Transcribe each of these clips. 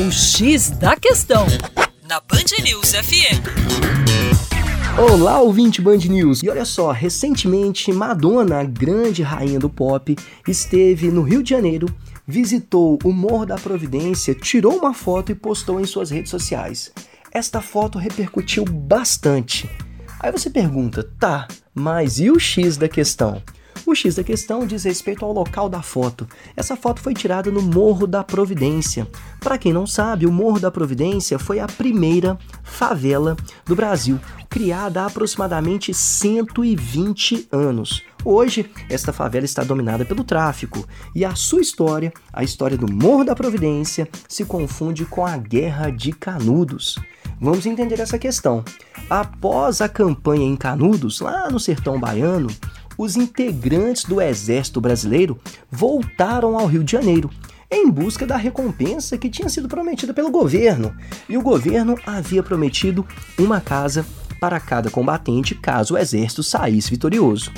O X da Questão, na Band News FM. Olá, ouvinte Band News! E olha só, recentemente Madonna, grande rainha do pop, esteve no Rio de Janeiro, visitou o Morro da Providência, tirou uma foto e postou em suas redes sociais. Esta foto repercutiu bastante. Aí você pergunta, tá, mas e o X da questão? O X da questão diz respeito ao local da foto. Essa foto foi tirada no Morro da Providência. Para quem não sabe, o Morro da Providência foi a primeira favela do Brasil, criada há aproximadamente 120 anos. Hoje, esta favela está dominada pelo tráfico e a sua história, a história do Morro da Providência, se confunde com a Guerra de Canudos. Vamos entender essa questão. Após a campanha em Canudos, lá no sertão baiano, os integrantes do Exército Brasileiro voltaram ao Rio de Janeiro em busca da recompensa que tinha sido prometida pelo governo. E o governo havia prometido uma casa para cada combatente caso o exército saísse vitorioso.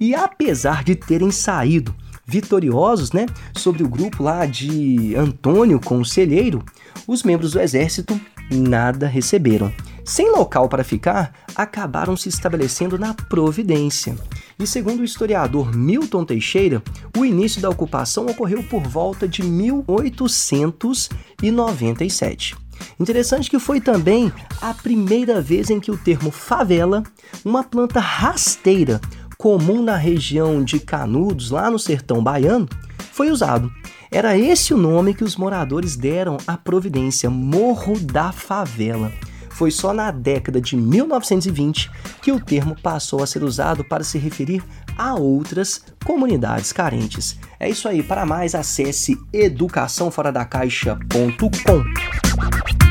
E apesar de terem saído vitoriosos, né, sobre o grupo lá de Antônio Conselheiro, os membros do exército nada receberam. Sem local para ficar, acabaram se estabelecendo na Providência. E segundo o historiador Milton Teixeira, o início da ocupação ocorreu por volta de 1897. Interessante que foi também a primeira vez em que o termo favela, uma planta rasteira comum na região de Canudos, lá no sertão baiano, foi usado. Era esse o nome que os moradores deram à providência Morro da Favela. Foi só na década de 1920 que o termo passou a ser usado para se referir a outras comunidades carentes. É isso aí, para mais acesse educaçãoforadacaixa.com.